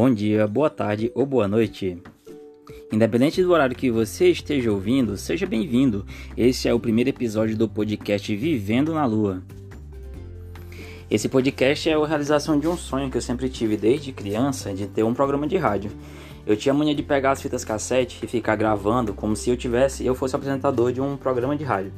bom dia, boa tarde ou boa noite. Independente do horário que você esteja ouvindo, seja bem-vindo. Esse é o primeiro episódio do podcast Vivendo na Lua. Esse podcast é a realização de um sonho que eu sempre tive desde criança, de ter um programa de rádio. Eu tinha a mania de pegar as fitas cassete e ficar gravando como se eu tivesse, eu fosse apresentador de um programa de rádio.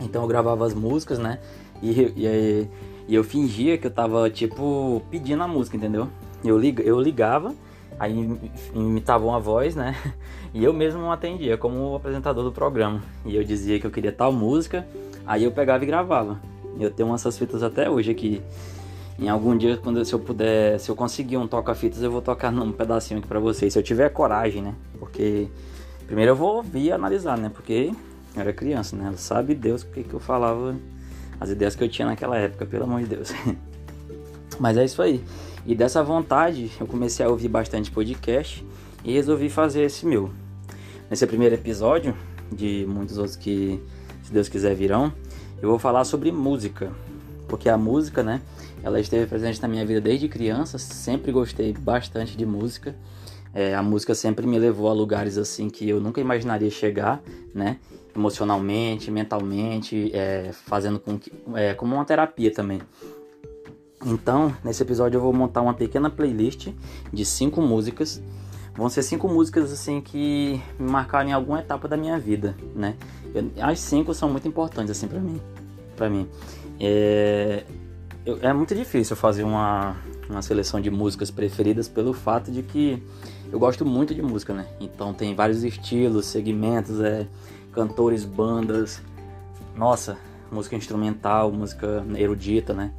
Então eu gravava as músicas, né? E, e, e eu fingia que eu tava, tipo, pedindo a música, entendeu? Eu, lig, eu ligava, aí imitava uma voz, né? E eu mesmo não atendia como apresentador do programa. E eu dizia que eu queria tal música, aí eu pegava e gravava. Eu tenho essas fitas até hoje aqui. Em algum dia, quando se eu puder, se eu conseguir um toca-fitas, eu vou tocar num pedacinho aqui pra vocês. Se eu tiver coragem, né? Porque primeiro eu vou ouvir e analisar, né? Porque eu era criança, né? Sabe Deus o que, que eu falava, as ideias que eu tinha naquela época, pelo amor de Deus. Mas é isso aí. E dessa vontade, eu comecei a ouvir bastante podcast e resolvi fazer esse meu. Nesse primeiro episódio, de muitos outros que, se Deus quiser, virão, eu vou falar sobre música. Porque a música, né, ela esteve presente na minha vida desde criança, sempre gostei bastante de música. É, a música sempre me levou a lugares assim que eu nunca imaginaria chegar, né? Emocionalmente, mentalmente, é, fazendo com que, é, como uma terapia também. Então, nesse episódio eu vou montar uma pequena playlist de cinco músicas. Vão ser cinco músicas assim que me marcaram em alguma etapa da minha vida, né? Eu, as cinco são muito importantes assim para mim, para mim. É, eu, é muito difícil fazer uma, uma seleção de músicas preferidas pelo fato de que eu gosto muito de música, né? Então tem vários estilos, segmentos, é, cantores, bandas. Nossa, música instrumental, música erudita, né?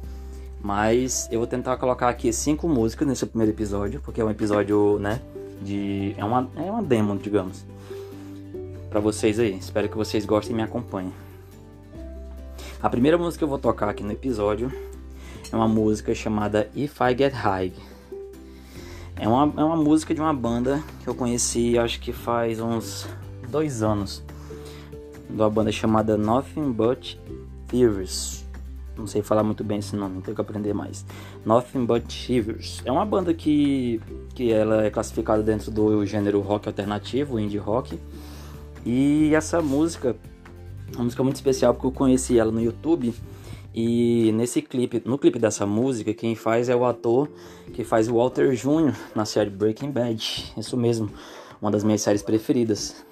Mas eu vou tentar colocar aqui cinco músicas nesse primeiro episódio, porque é um episódio, né, de é uma é uma demo, digamos. Para vocês aí. Espero que vocês gostem e me acompanhem. A primeira música que eu vou tocar aqui no episódio é uma música chamada If I Get High. É uma, é uma música de uma banda que eu conheci acho que faz uns dois anos. De uma banda chamada Nothing But Thieves. Não sei falar muito bem esse nome, tenho que aprender mais. Nothing But Shivers. É uma banda que, que ela é classificada dentro do gênero rock alternativo, indie rock. E essa música, uma música muito especial porque eu conheci ela no YouTube. E nesse clipe, no clipe dessa música, quem faz é o ator que faz o Walter Jr. na série Breaking Bad. Isso mesmo, uma das minhas séries preferidas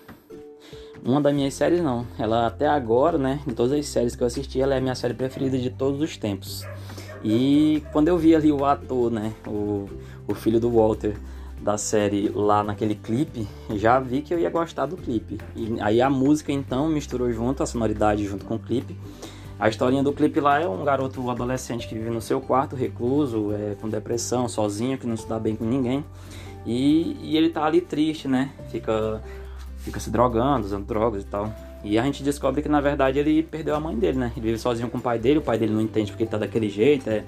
uma das minhas séries não. Ela até agora, né, de todas as séries que eu assisti, ela é a minha série preferida de todos os tempos. E quando eu vi ali o ator, né, o, o filho do Walter da série lá naquele clipe, já vi que eu ia gostar do clipe. E aí a música então misturou junto, a sonoridade junto com o clipe. A historinha do clipe lá é um garoto adolescente que vive no seu quarto, recluso, é, com depressão, sozinho, que não se dá bem com ninguém. E, e ele tá ali triste, né? Fica fica se drogando, usando drogas e tal. E a gente descobre que na verdade ele perdeu a mãe dele, né? Ele vive sozinho com o pai dele, o pai dele não entende porque ele tá daquele jeito, é,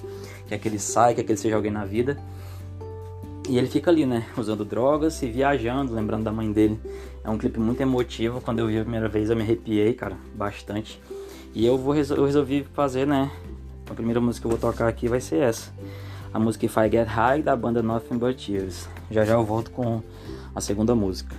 quer que ele saia, quer que ele seja alguém na vida. E ele fica ali, né? Usando drogas e viajando, lembrando da mãe dele. É um clipe muito emotivo. Quando eu vi a primeira vez eu me arrepiei, cara, bastante. E eu, vou, eu resolvi fazer, né? A primeira música que eu vou tocar aqui vai ser essa. A música If I Get High da banda Nothing But Tears. Já já eu volto com a segunda música.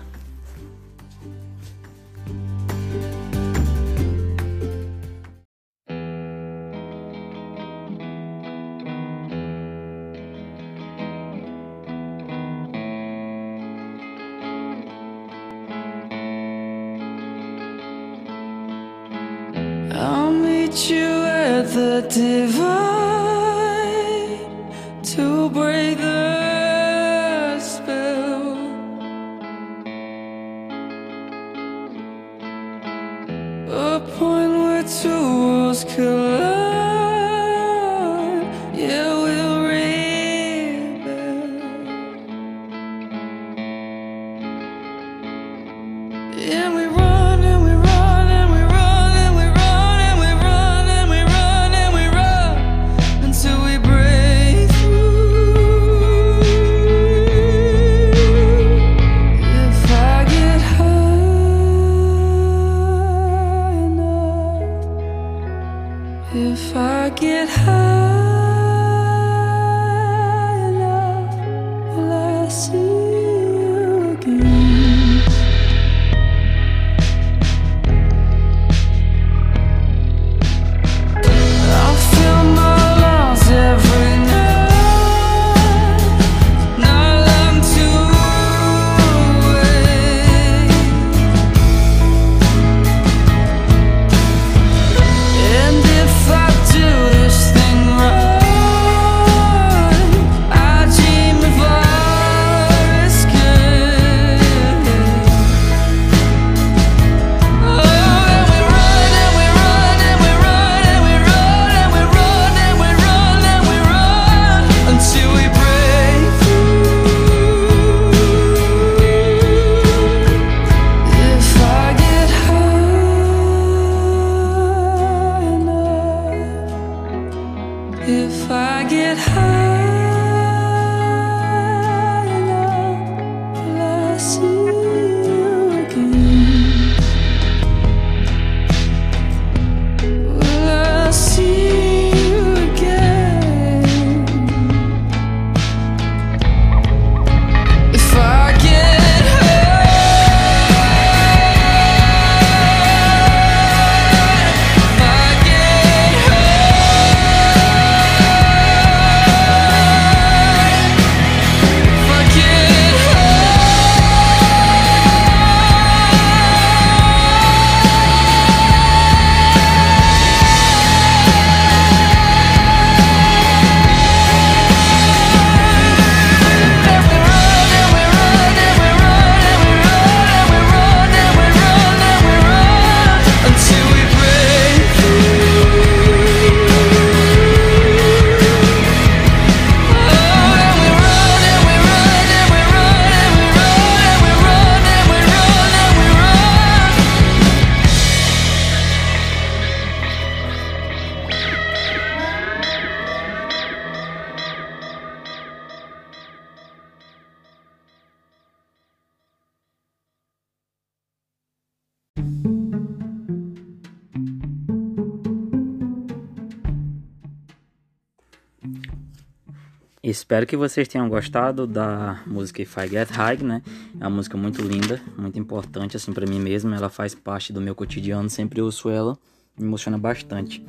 Espero que vocês tenham gostado da música If I Get High, né? É uma música muito linda, muito importante assim para mim mesmo. Ela faz parte do meu cotidiano, sempre ouço ela, me emociona bastante.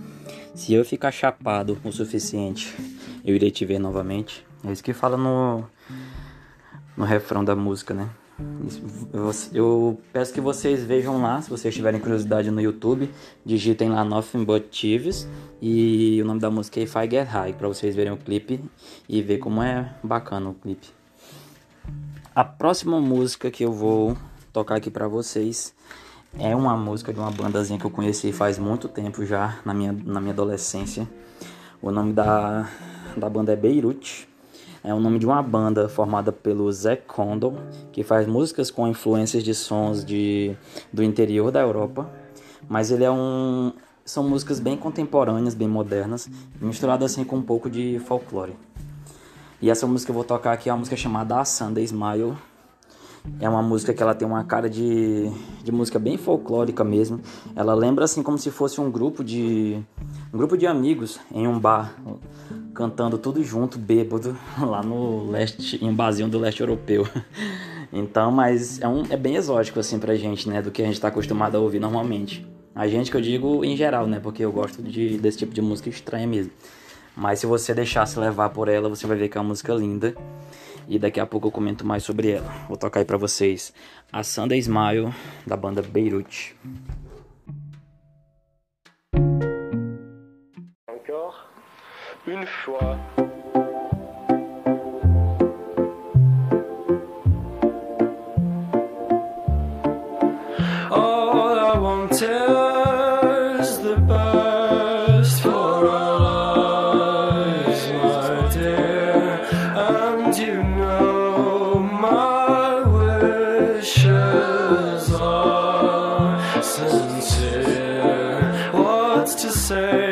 Se eu ficar chapado o suficiente, eu irei te ver novamente. É isso que fala no no refrão da música, né? Eu, peço que vocês vejam lá, se vocês tiverem curiosidade no YouTube, digitem lá Nothing But Thieves e o nome da música é If I Get High, pra vocês verem o clipe e ver como é bacana o clipe. A próxima música que eu vou tocar aqui pra vocês é uma música de uma bandazinha que eu conheci faz muito tempo já, na minha, na minha adolescência. O nome da, da banda é Beirut. É o nome de uma banda formada pelo Zé Condon, que faz músicas com influências de sons de, do interior da Europa. Mas ele é um. São músicas bem contemporâneas, bem modernas, misturadas assim com um pouco de folclore. E essa música que eu vou tocar aqui é uma música chamada A Sunday Smile. É uma música que ela tem uma cara de, de música bem folclórica mesmo. Ela lembra assim como se fosse um grupo de um grupo de amigos em um bar cantando tudo junto, bêbado, lá no leste, em um barzinho do leste europeu. Então, mas é, um, é bem exótico assim pra gente, né, do que a gente tá acostumado a ouvir normalmente. A gente que eu digo em geral, né, porque eu gosto de, desse tipo de música estranha mesmo. Mas se você deixar se levar por ela, você vai ver que é uma música linda. E daqui a pouco eu comento mais sobre ela. Vou tocar aí pra vocês a Sunday Smile da banda Beirut. Une fois. All I want is the best for our lives, my dear. And you know my wishes are sincere. What's to say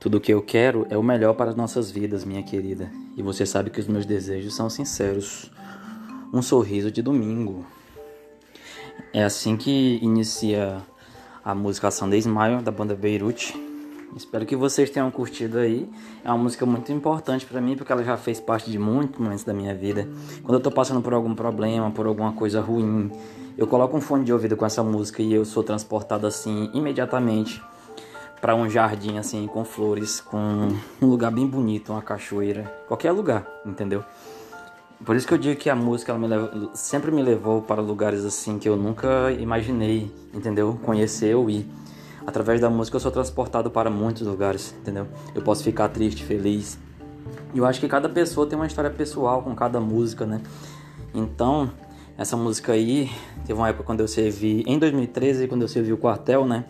Tudo o que eu quero é o melhor para as nossas vidas, minha querida. E você sabe que os meus desejos são sinceros. Um sorriso de domingo. É assim que inicia a música Sunday Smile da banda Beirute. Espero que vocês tenham curtido aí. É uma música muito importante para mim porque ela já fez parte de muitos momentos da minha vida. Quando eu tô passando por algum problema, por alguma coisa ruim, eu coloco um fone de ouvido com essa música e eu sou transportado assim imediatamente para um jardim assim com flores, com um lugar bem bonito, uma cachoeira, qualquer lugar, entendeu? Por isso que eu digo que a música me leva, sempre me levou para lugares assim que eu nunca imaginei, entendeu? Conhecer ou ir. Através da música eu sou transportado para muitos lugares, entendeu? Eu posso ficar triste, feliz. E eu acho que cada pessoa tem uma história pessoal com cada música, né? Então, essa música aí, teve uma época quando eu servi, em 2013, quando eu servi o quartel, né?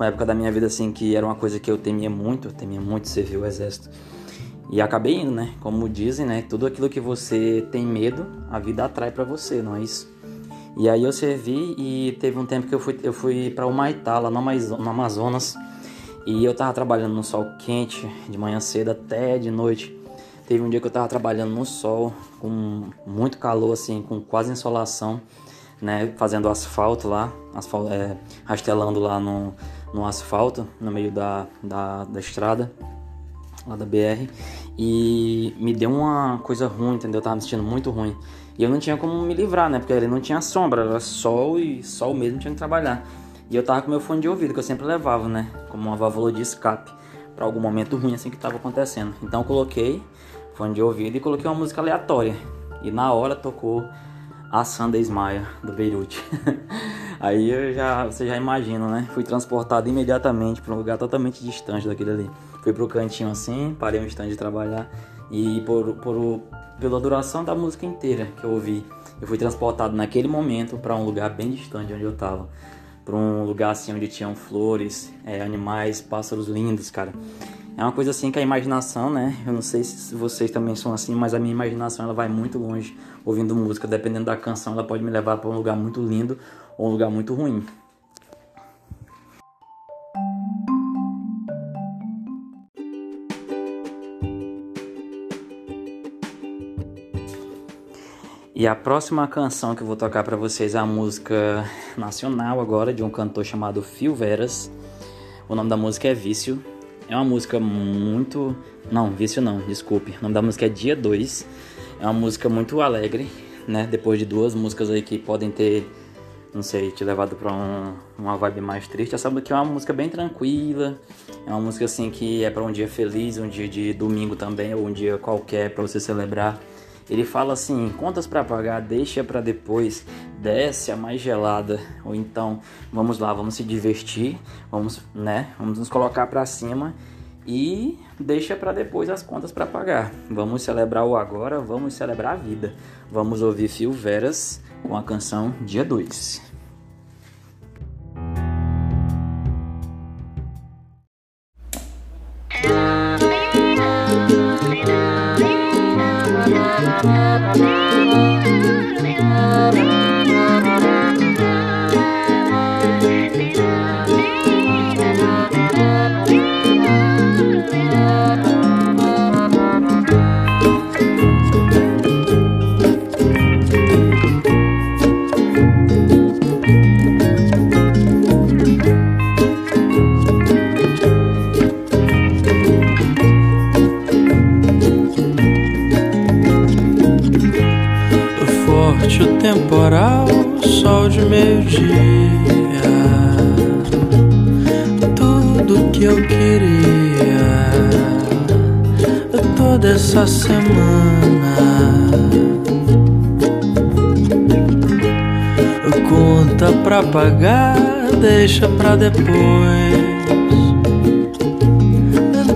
Foi uma época da minha vida assim que era uma coisa que eu temia muito, eu temia muito servir o exército. E acabei indo, né? Como dizem, né? Tudo aquilo que você tem medo, a vida atrai para você, não é isso? E aí eu servi e teve um tempo que eu fui, eu fui para Humaitá, lá no Amazonas. E eu tava trabalhando no sol quente, de manhã cedo até de noite. Teve um dia que eu tava trabalhando no sol, com muito calor, assim, com quase insolação, né? Fazendo asfalto lá, asfalto, é, rastelando lá no, no asfalto, no meio da, da, da estrada lá da BR e me deu uma coisa ruim, entendeu? Eu tava me sentindo muito ruim. E eu não tinha como me livrar, né? Porque ele não tinha sombra, era sol e sol mesmo tinha que trabalhar. E eu tava com meu fone de ouvido, que eu sempre levava, né? Como uma válvula de escape para algum momento ruim assim que tava acontecendo. Então eu coloquei fone de ouvido e coloquei uma música aleatória. E na hora tocou a Sunday Smile do Beirute. Aí eu já, você já imagina, né? Fui transportado imediatamente para um lugar totalmente distante daquele ali. Fui pro cantinho assim, parei um instante de trabalhar e por, por pela duração da música inteira que eu ouvi, eu fui transportado naquele momento para um lugar bem distante de onde eu tava, para um lugar assim onde tinham flores, é, animais, pássaros lindos, cara. É uma coisa assim que a imaginação, né? Eu não sei se vocês também são assim, mas a minha imaginação ela vai muito longe ouvindo música. Dependendo da canção, ela pode me levar para um lugar muito lindo ou um lugar muito ruim. E a próxima canção que eu vou tocar para vocês é a música nacional agora de um cantor chamado Phil Veras. O nome da música é Vício. É uma música muito. Não, Vício não, desculpe. O nome da música é Dia 2. É uma música muito alegre, né? Depois de duas músicas aí que podem ter, não sei, te levado pra um, uma vibe mais triste. Essa aqui é uma música bem tranquila. É uma música assim que é para um dia feliz, um dia de domingo também, ou um dia qualquer para você celebrar. Ele fala assim: contas para pagar, deixa para depois, desce a mais gelada. Ou então, vamos lá, vamos se divertir, vamos, né? Vamos nos colocar para cima e deixa para depois as contas para pagar. Vamos celebrar o agora, vamos celebrar a vida. Vamos ouvir Fio Veras com a canção Dia 2. Pagar, deixa pra depois.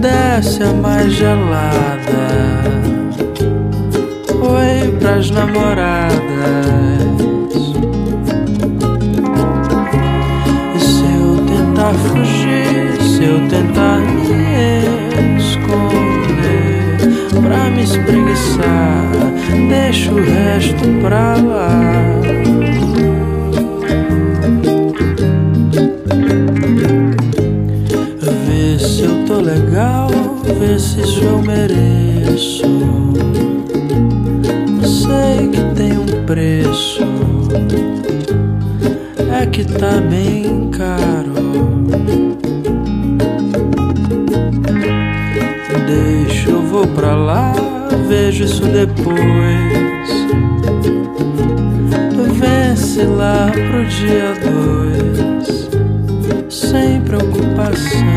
Desce a mais gelada. Oi pras namoradas. E se eu tentar fugir, se eu tentar me esconder, pra me espreguiçar, deixa o resto pra lá. Vê tô legal ver se isso eu mereço. Sei que tem um preço, é que tá bem caro. Deixa eu vou pra lá, vejo isso depois. Vence lá pro dia dois, sem preocupação.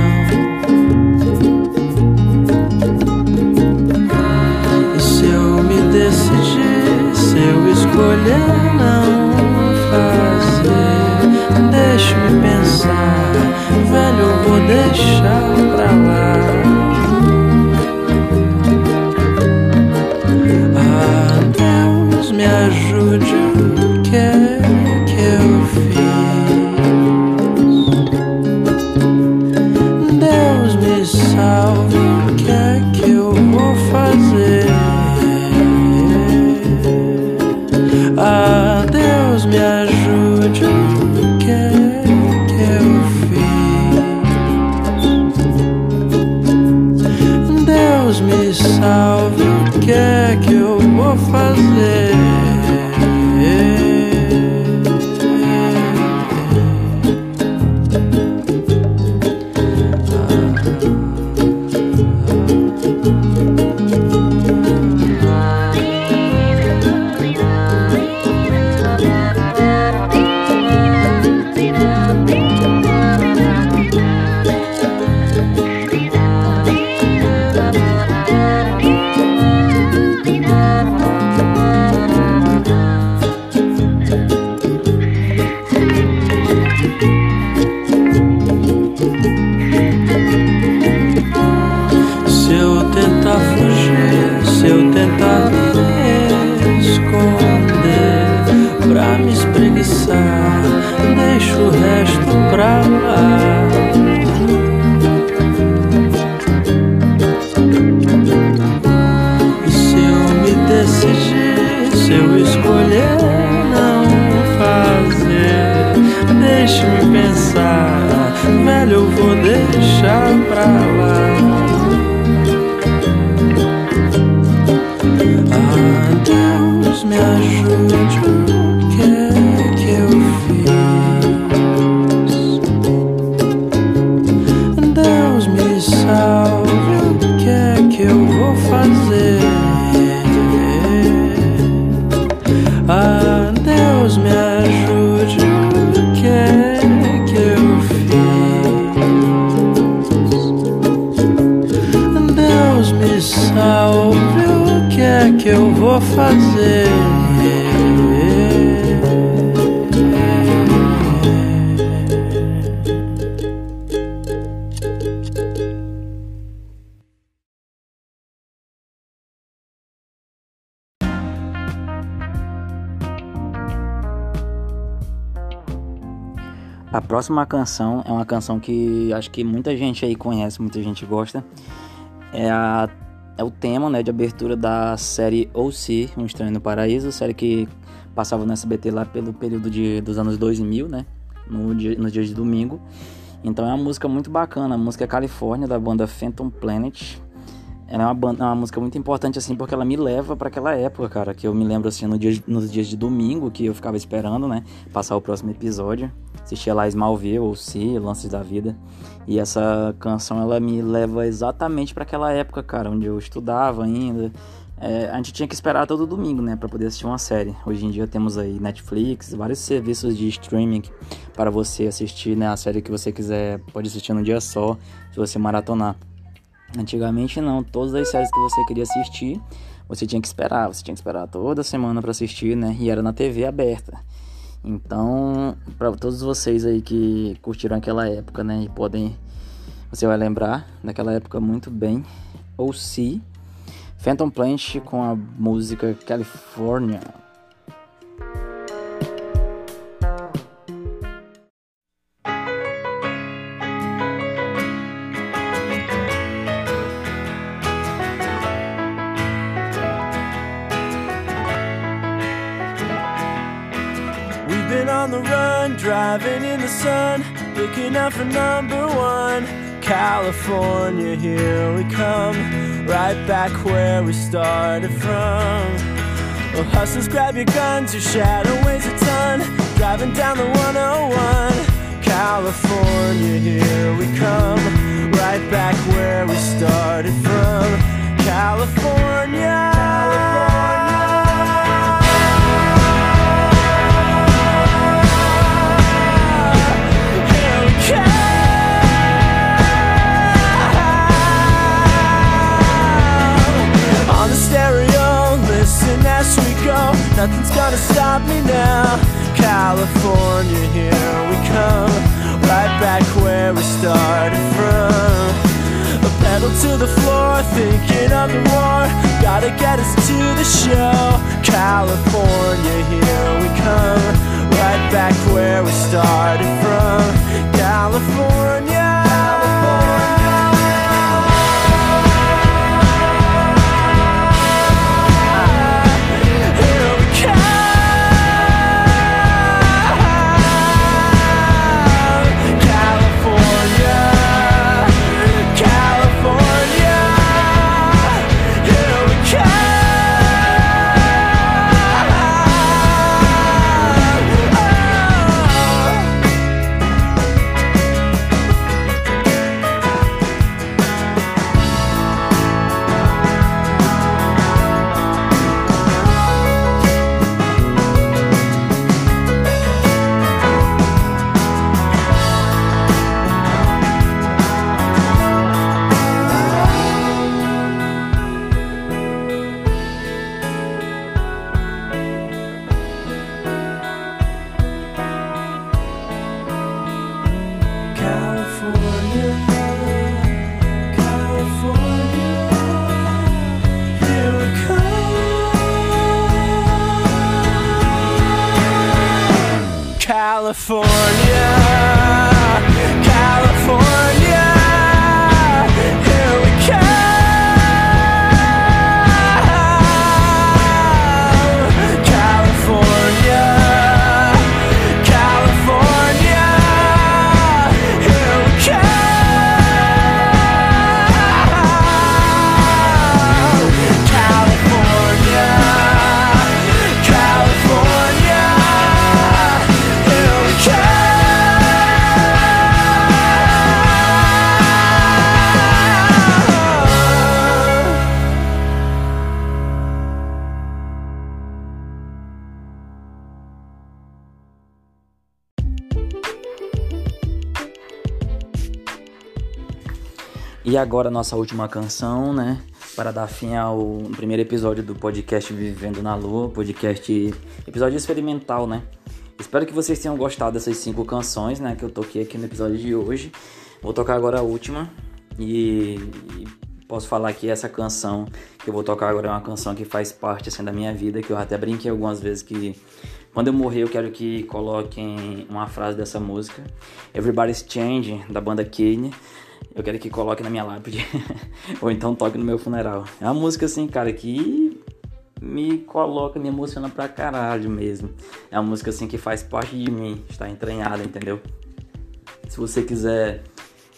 Próxima canção é uma canção que acho que muita gente aí conhece, muita gente gosta. É, a, é o tema né, de abertura da série O.C., Um Estranho no Paraíso, série que passava no SBT lá pelo período de, dos anos 2000, né? No dia, nos dias de domingo. Então é uma música muito bacana, a música Califórnia da banda Phantom Planet. Ela é uma, banda, é uma música muito importante assim porque ela me leva para aquela época, cara, que eu me lembro assim no dia, nos dias de domingo que eu ficava esperando, né, passar o próximo episódio, assistia lá Smallville ou Se, Lances da Vida. E essa canção ela me leva exatamente para aquela época, cara, onde eu estudava ainda. É, a gente tinha que esperar todo domingo, né, para poder assistir uma série. Hoje em dia temos aí Netflix, vários serviços de streaming para você assistir, né, a série que você quiser, pode assistir num dia só, se você maratonar. Antigamente não, todas as séries que você queria assistir, você tinha que esperar, você tinha que esperar toda semana para assistir, né? E era na TV aberta. Então, para todos vocês aí que curtiram aquela época, né, e podem você vai lembrar daquela época muito bem, ou se Phantom Planet com a música California. Looking out for number one. California, here we come, right back where we started from. Well, hustlers, grab your guns, your shadow weighs a ton, driving down the 101. California, here we come, right back where we started from. California. Gotta get us to the show. California, here we come. Right back where we started E agora nossa última canção, né? Para dar fim ao primeiro episódio do podcast Vivendo na Lua, podcast episódio experimental, né? Espero que vocês tenham gostado dessas cinco canções, né? Que eu toquei aqui no episódio de hoje. Vou tocar agora a última e, e posso falar que essa canção que eu vou tocar agora é uma canção que faz parte assim da minha vida, que eu até brinquei algumas vezes que quando eu morrer eu quero que coloquem uma frase dessa música, Everybody's Changing da banda Kane. Eu quero que coloque na minha lápide. Ou então toque no meu funeral. É uma música assim, cara, que me coloca, me emociona pra caralho mesmo. É uma música assim que faz parte de mim, está entranhada, entendeu? Se você quiser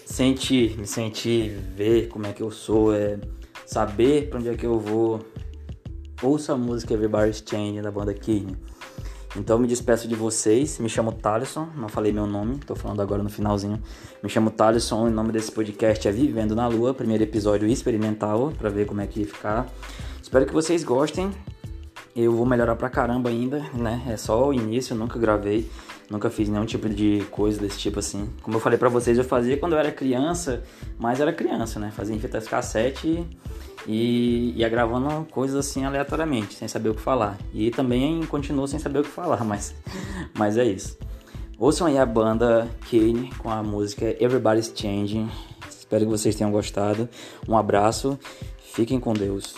sentir, me sentir, ver como é que eu sou, é, saber pra onde é que eu vou, ouça a música Everybody's Changing da banda Kine. Então eu me despeço de vocês. Me chamo Thaleson, não falei meu nome, tô falando agora no finalzinho. Me chamo Thaleson, o nome desse podcast é Vivendo na Lua, primeiro episódio experimental, pra ver como é que ia ficar. Espero que vocês gostem. Eu vou melhorar pra caramba ainda, né? É só o início, nunca gravei, nunca fiz nenhum tipo de coisa desse tipo assim. Como eu falei pra vocês, eu fazia quando eu era criança, mas era criança, né? Fazia em fitas cassete e ia gravando coisas assim aleatoriamente, sem saber o que falar. E também continuo sem saber o que falar, mas, mas é isso. Ouçam aí a banda Kane com a música Everybody's Changing. Espero que vocês tenham gostado. Um abraço, fiquem com Deus.